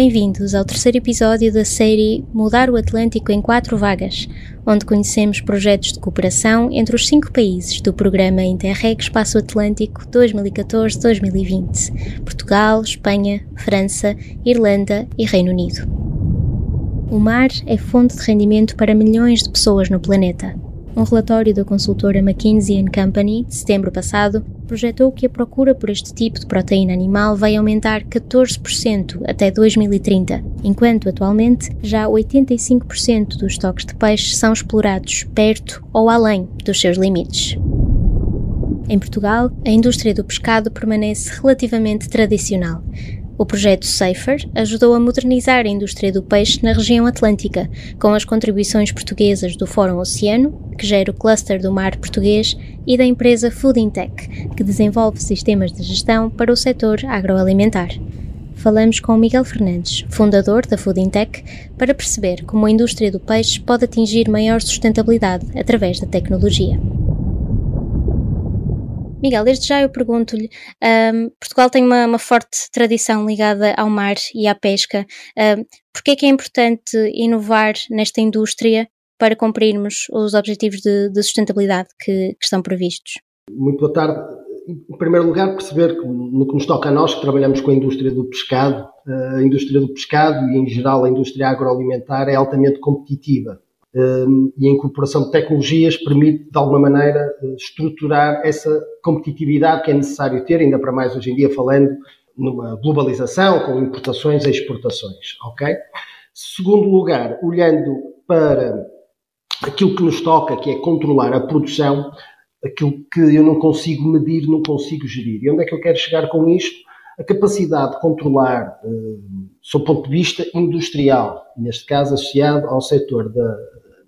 Bem-vindos ao terceiro episódio da série Mudar o Atlântico em Quatro Vagas, onde conhecemos projetos de cooperação entre os cinco países do programa Interreg Espaço Atlântico 2014-2020: Portugal, Espanha, França, Irlanda e Reino Unido. O mar é fonte de rendimento para milhões de pessoas no planeta. Um relatório da consultora McKinsey Company, de setembro passado, projetou que a procura por este tipo de proteína animal vai aumentar 14% até 2030, enquanto atualmente já 85% dos estoques de peixe são explorados perto ou além dos seus limites. Em Portugal, a indústria do pescado permanece relativamente tradicional. O projeto Safer ajudou a modernizar a indústria do peixe na região atlântica, com as contribuições portuguesas do Fórum Oceano, que gera o cluster do mar português, e da empresa Food Intech, que desenvolve sistemas de gestão para o setor agroalimentar. Falamos com Miguel Fernandes, fundador da Food Intech, para perceber como a indústria do peixe pode atingir maior sustentabilidade através da tecnologia. Miguel, desde já eu pergunto-lhe: um, Portugal tem uma, uma, forte tradição ligada ao mar e à pesca. Um, Por é que é importante inovar nesta indústria para cumprirmos os objetivos de, de sustentabilidade que, que, estão previstos? Muito boa tarde. Em primeiro lugar, perceber que no que nos toca a nós, que trabalhamos com a indústria do pescado, a indústria do pescado e, em geral, a indústria agroalimentar é altamente competitiva e a incorporação de tecnologias permite, de alguma maneira, eh, estruturar essa competitividade que é necessário ter, ainda para mais hoje em dia falando numa globalização com importações e exportações, ok? Segundo lugar, olhando para aquilo que nos toca, que é controlar a produção, aquilo que eu não consigo medir, não consigo gerir. E onde é que eu quero chegar com isto? A capacidade de controlar, uh, sob o ponto de vista industrial, neste caso associado ao setor da,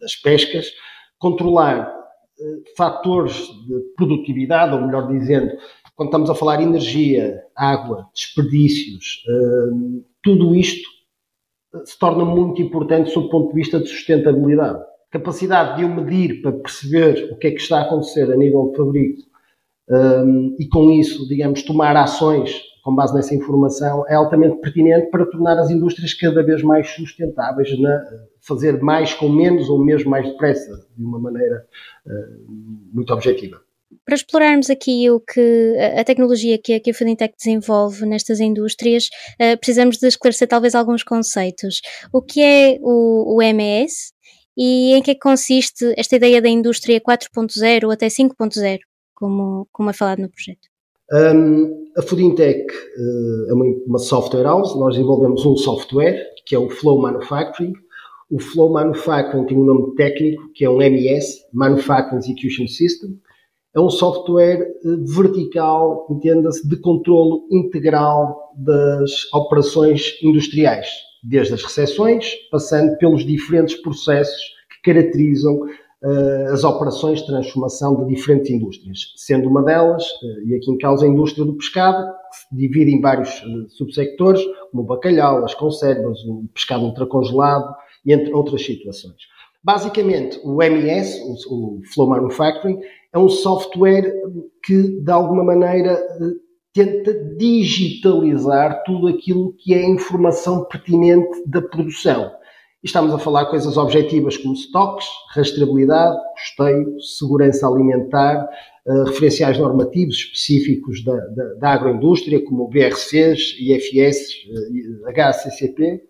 das pescas, controlar uh, fatores de produtividade, ou melhor dizendo, quando estamos a falar energia, água, desperdícios, uh, tudo isto se torna muito importante sob o ponto de vista de sustentabilidade. Capacidade de eu medir para perceber o que é que está a acontecer a nível de fabrico um, e com isso, digamos, tomar ações com base nessa informação é altamente pertinente para tornar as indústrias cada vez mais sustentáveis, na, fazer mais com menos ou mesmo mais depressa, de uma maneira uh, muito objetiva. Para explorarmos aqui o que a tecnologia que a, que a Fintech desenvolve nestas indústrias, uh, precisamos de esclarecer talvez alguns conceitos. O que é o, o MES e em que, é que consiste esta ideia da indústria 4.0 até 5.0, como, como é falado no projeto? Um, a Foodintech uh, é uma, uma, software house, nós desenvolvemos um software que é o Flow Manufacturing. O Flow Manufacturing tem um nome técnico que é um MES, Manufacturing Execution System. É um software uh, vertical, entenda-se, de controle integral das operações industriais, desde as recepções, passando pelos diferentes processos que caracterizam uh, as operações de transformação de diferentes indústrias, sendo uma delas, uh, e aqui em causa a indústria do pescado, que se divide em vários uh, subsectores, como o bacalhau, as conservas, o pescado ultracongelado entre outras situações. Basicamente, o MES, o Flow Manufacturing, é um software que, de alguma maneira, tenta digitalizar tudo aquilo que é informação pertinente da produção. Estamos a falar coisas objetivas como stocks, rastreabilidade, custeio, segurança alimentar, uh, referenciais normativos específicos da, da, da agroindústria, como BRCs, IFS, uh, HACCP,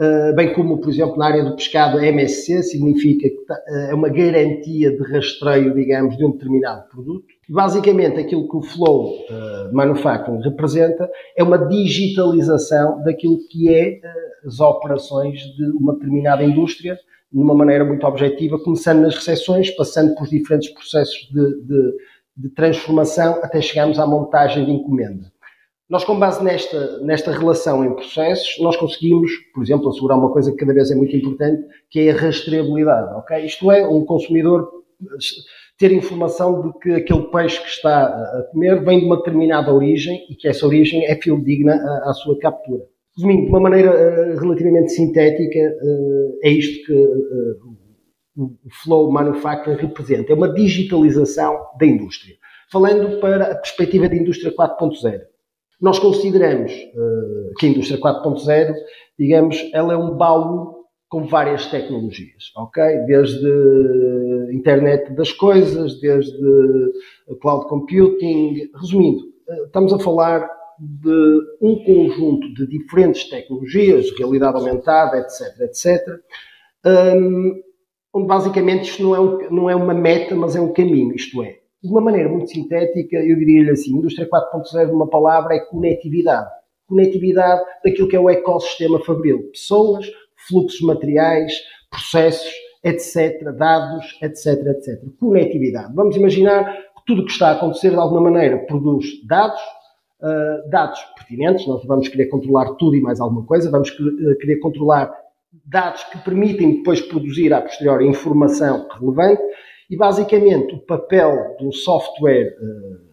uh, bem como, por exemplo, na área do pescado, MSC, significa que é uma garantia de rastreio, digamos, de um determinado produto. Basicamente, aquilo que o Flow uh, Manufacturing representa é uma digitalização daquilo que é uh, as operações de uma determinada indústria, de uma maneira muito objetiva, começando nas recepções, passando por diferentes processos de, de, de transformação, até chegarmos à montagem de encomenda. Nós, com base nesta, nesta relação em processos, nós conseguimos, por exemplo, assegurar uma coisa que cada vez é muito importante, que é a rastreabilidade, ok? Isto é, um consumidor ter informação de que aquele peixe que está a comer vem de uma determinada origem e que essa origem é fieldigna à, à sua captura. Resumindo, de uma maneira uh, relativamente sintética, uh, é isto que uh, o Flow Manufacturing representa. É uma digitalização da indústria. Falando para a perspectiva da indústria 4.0. Nós consideramos que a indústria 4.0, digamos, ela é um baú com várias tecnologias, ok? Desde internet das coisas, desde cloud computing, resumindo, estamos a falar de um conjunto de diferentes tecnologias, realidade aumentada, etc, etc, um, onde basicamente isto não é, um, não é uma meta, mas é um caminho, isto é, de uma maneira muito sintética, eu diria-lhe assim, indústria 4.0, uma palavra é conectividade. Conectividade daquilo que é o ecossistema fabril. Pessoas, fluxos materiais, processos, etc., dados, etc., etc. Conectividade. Vamos imaginar que tudo o que está a acontecer de alguma maneira produz dados, uh, dados pertinentes, nós vamos querer controlar tudo e mais alguma coisa, vamos querer controlar dados que permitem depois produzir a posteriori informação relevante e basicamente o papel do software uh,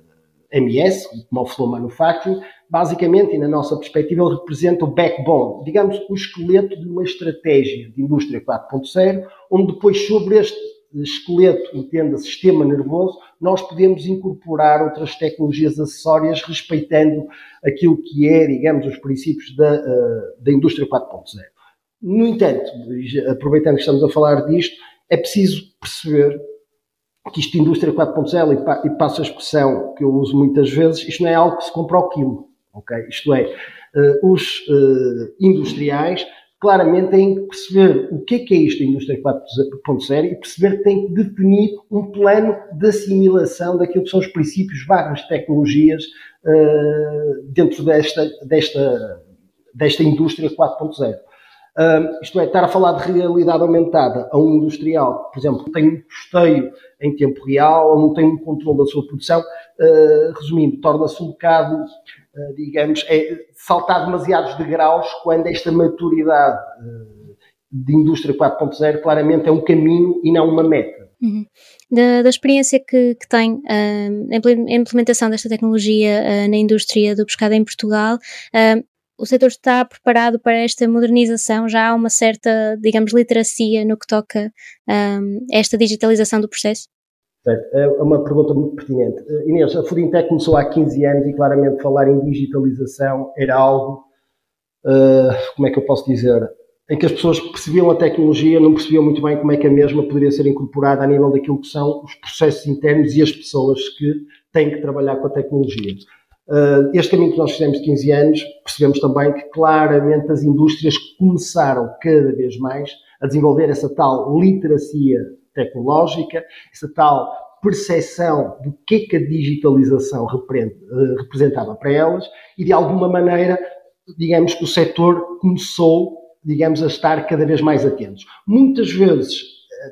MS, o Flow Manufacturing, basicamente, e na nossa perspectiva, ele representa o backbone, digamos, o esqueleto de uma estratégia de indústria 4.0, onde depois sobre este esqueleto, entenda, sistema nervoso, nós podemos incorporar outras tecnologias acessórias respeitando aquilo que é, digamos, os princípios da, uh, da indústria 4.0. No entanto, aproveitando que estamos a falar disto, é preciso perceber que isto indústria 4.0, e passo a expressão que eu uso muitas vezes, isto não é algo que se compra ao quilo, ok? Isto é, uh, os uh, industriais claramente têm que perceber o que é que é isto da indústria 4.0 e perceber que têm que definir um plano de assimilação daquilo que são os princípios barras tecnologias uh, dentro desta, desta, desta indústria 4.0. Uh, isto é, estar a falar de realidade aumentada a um industrial, por exemplo, tem um custeio em tempo real ou não tem um controle da sua produção, uh, resumindo, torna-se um bocado, uh, digamos, é saltar demasiados degraus quando esta maturidade de indústria 4.0 claramente é um caminho e não uma meta. Uhum. Da, da, experiência que, que tem a implementação desta tecnologia na indústria do pescado em Portugal, o setor está preparado para esta modernização? Já há uma certa, digamos, literacia no que toca um, a esta digitalização do processo? Certo. É uma pergunta muito pertinente. Uh, Inês, a Foodintech começou há 15 anos e claramente falar em digitalização era algo, uh, como é que eu posso dizer, em que as pessoas percebiam a tecnologia, não percebiam muito bem como é que a mesma poderia ser incorporada a nível daquilo que são os processos internos e as pessoas que têm que trabalhar com a tecnologia. Uh, este caminho que nós fizemos de 15 anos, percebemos também que claramente as indústrias começaram cada vez mais a desenvolver essa tal literacia tecnológica, essa tal percepção do que é que a digitalização ah, representava para elas e de alguma maneira, digamos que o setor começou, digamos, a estar cada vez mais atentos. Muitas vezes,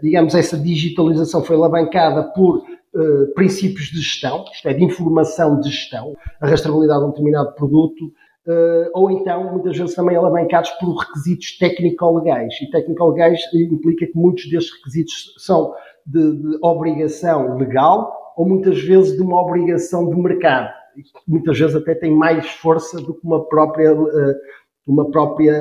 digamos, essa digitalização foi alavancada por uh, princípios de gestão, isto é, de informação de gestão, a rastreabilidade de um determinado produto, uh, ou então, muitas vezes, também alavancados por requisitos técnico-legais. E técnico-legais implica que muitos destes requisitos são de, de, obrigação legal ou muitas vezes de uma obrigação de mercado. Muitas vezes até tem mais força do que uma própria, uh, uma própria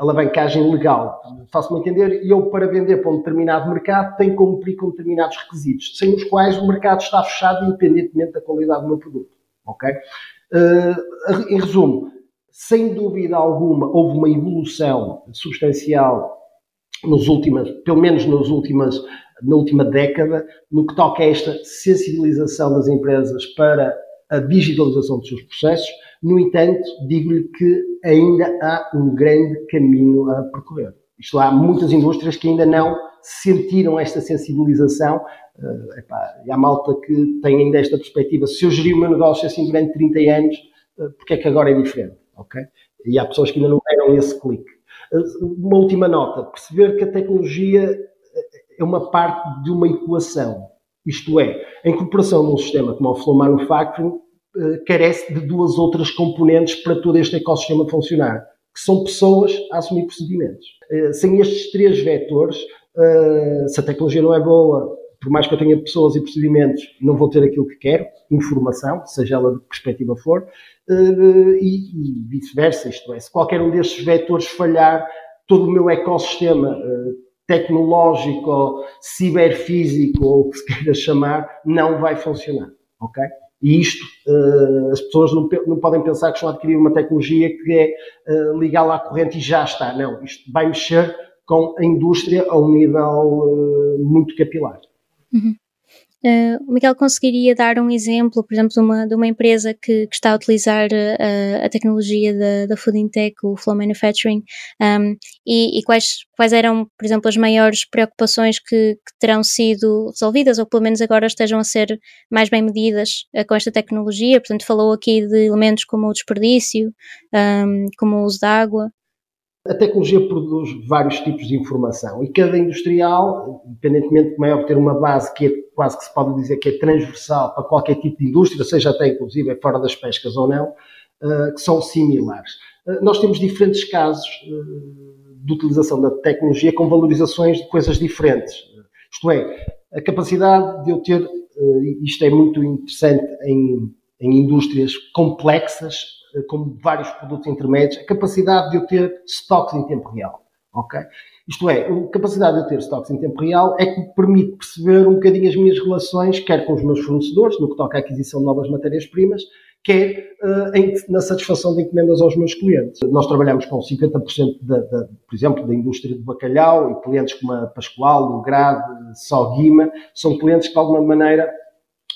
alavancagem legal. Faço-me entender, e eu, para vender para um determinado mercado, tenho que cumprir com determinados requisitos, sem os quais o mercado está fechado, independentemente da qualidade do meu produto. Ok? Uh, em resumo, sem dúvida alguma, houve uma evolução substancial nos últimas, pelo menos nas últimas, na última década, no que toca a esta sensibilização das empresas para a digitalização dos seus processos, no entanto, digo-lhe que ainda há um grande caminho a percorrer. Isto há muitas indústrias que ainda não sentiram esta sensibilização. Uh, epá, e há malta que tem ainda esta perspectiva. Se eu gerir o meu negócio assim durante 30 anos, uh, porque é que agora é diferente? Okay? E há pessoas que ainda não deram esse clique. Uh, uma última nota: perceber que a tecnologia é uma parte de uma equação. Isto é, a incorporação de um sistema como o Flow Manufacturing carece de duas outras componentes para todo este ecossistema funcionar, que são pessoas a assumir procedimentos. Eh, sem estes três vetores, eh, se a tecnologia não é boa, por mais que eu tenha pessoas e procedimentos, não vou ter aquilo que quero, informação, seja ela de que perspectiva for, e, vice-versa, isto é, se qualquer um destes vetores falhar, todo o meu ecossistema tecnológico, ciberfísico, ou o que se queira chamar, não vai funcionar, ok? E isto, uh, as pessoas não, não, podem pensar que estão a adquirir uma tecnologia que é uh, ligá-la à corrente e já está. Não, isto vai mexer com a indústria a um nível uh, muito capilar. Uhum. Uh, o Miguel conseguiria dar um exemplo, por exemplo, de uma, de uma empresa que, que está a utilizar uh, a tecnologia da, da Food Tech, o Flow Manufacturing, um, e, e, quais, quais eram, por exemplo, as maiores preocupações que, que, terão sido resolvidas, ou pelo menos agora estejam a ser mais bem medidas uh, com esta tecnologia? Portanto, falou aqui de elementos como o desperdício, um, como o uso da água. A tecnologia produz vários tipos de informação e cada industrial, independentemente de como é obter uma base que é quase que se pode dizer que é transversal para qualquer tipo de indústria, seja até inclusive fora das pescas ou não, uh, que são similares. Uh, nós temos diferentes casos uh, de utilização da tecnologia com valorizações de coisas diferentes. Isto é, a capacidade de eu ter, isto é muito interessante em, em indústrias complexas, eh, como vários produtos intermédios, a capacidade de eu ter estoques em tempo real. Ok? Isto é, a capacidade de eu ter estoques em tempo real é que me permite perceber um bocadinho as minhas relações, quer com os meus fornecedores, no que toca à aquisição de novas matérias-primas, quer uh, em, na satisfação de encomendas aos meus clientes. Nós trabalhamos com 50%, da, da, por exemplo, da indústria do bacalhau e clientes como a Pascoal, o Grade, Só Guima, são clientes que de alguma maneira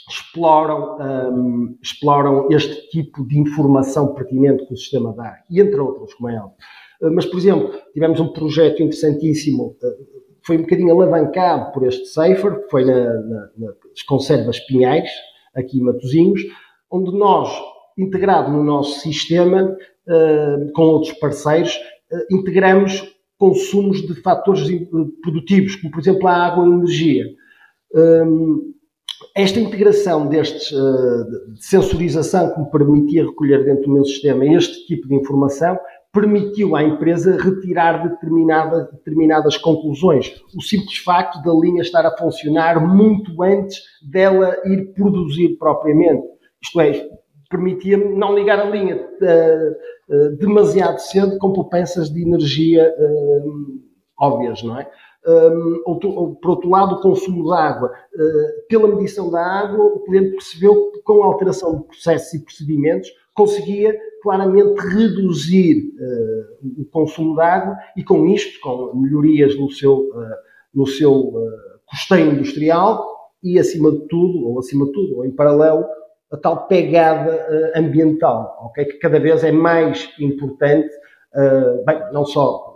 exploram, um, exploram este tipo de informação pertinente que o sistema dá, e entre outros, como é óbvio. Uh, mas, por exemplo, tivemos um projeto interessantíssimo, uh, foi um bocadinho alavancado por este Safer, que foi na, na, nas conservas Pinhais, aqui em Matosinhos, onde nós, integrado no nosso sistema, uh, com outros parceiros, integramos consumos de fatores produtivos, como por exemplo a água e a energia. Um, esta integração destes, uh, de sensorização que me permitia recolher dentro do meu sistema este tipo de informação, permitiu à empresa retirar determinada, determinadas conclusões. O simples facto da linha estar a funcionar muito antes dela ir produzir propriamente. Isto é, permitia-me não ligar a linha uh, uh, demasiado cedo com poupanças de energia óbvias, não é? Um, por outro lado, o consumo de água. Uh, pela medição da água, o cliente percebeu que com a alteração de processos e procedimentos conseguia claramente reduzir uh, o consumo de água e com isto, com melhorias no seu, uh, no seu custeio industrial e acima de tudo, ou acima de tudo, ou em paralelo, a tal pegada ambiental, okay? que cada vez é mais importante, bem, não só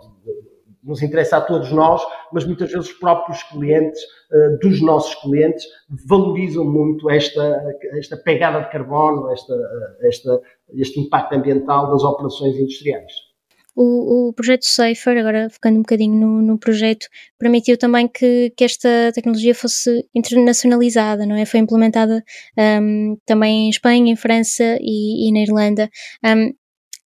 nos interessa a todos nós, mas muitas vezes os próprios clientes, uh, dos nossos clientes, valorizam muito esta, esta pegada de carbono, esta, esta, este impacto ambiental das operações industriais. O, o, projeto Safer, agora focando um bocadinho no, no projeto, permitiu também que, que, esta tecnologia fosse internacionalizada, não é? Foi implementada um, também em Espanha, em França e, e na Irlanda. Um,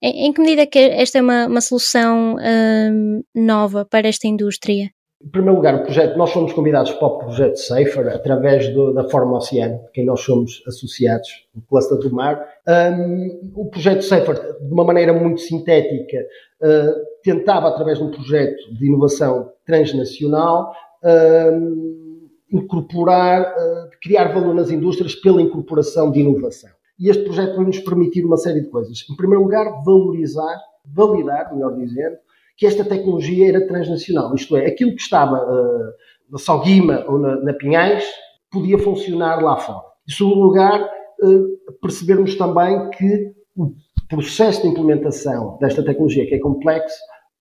em, em que medida é que esta é uma, uma solução hum, nova para esta indústria? Em primeiro lugar, o projeto, nós fomos convidados para o projeto Safer através do, da Forma Oceano, quem nós somos associados, o Cluster do Mar. Um, o projeto Safer, de uma maneira muito sintética, uh, tentava, através de um projeto de inovação transnacional, uh, incorporar, uh, criar valor nas indústrias pela incorporação de inovação. E este projeto vai nos permitir uma série de coisas. Em primeiro lugar, valorizar, validar, melhor dizendo, que esta tecnologia era transnacional. Isto é, aquilo que estava uh, na Salguima ou na, na, Pinhais podia funcionar lá fora. Em segundo lugar, uh, percebermos também que o processo de implementação desta tecnologia, que é complexo,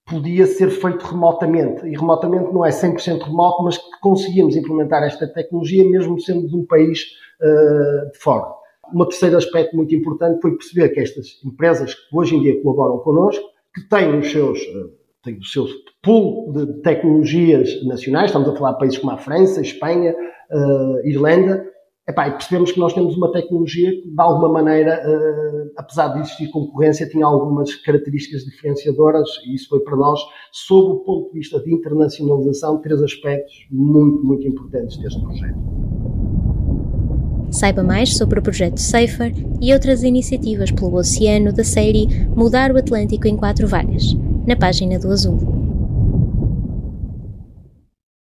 podia ser feito remotamente. E remotamente não é 100% remoto, mas que conseguíamos implementar esta tecnologia mesmo sendo de um país uh, de fora. Um terceiro aspecto muito importante foi perceber que estas empresas que hoje em dia colaboram connosco, que têm os seus, eh, têm o seu pool de tecnologias nacionais, estamos a falar de países como a França, Espanha, uh, Irlanda, Epá, e percebemos que nós temos uma tecnologia que, de alguma maneira, uh, apesar de existir concorrência, tinha algumas características diferenciadoras, e isso foi para nós, sob o ponto de vista de internacionalização, três aspectos muito, muito importantes deste projeto. Saiba mais sobre o projeto Safer e outras iniciativas pelo oceano da série Mudar o Atlântico em Quatro Vagas, na página do Azul.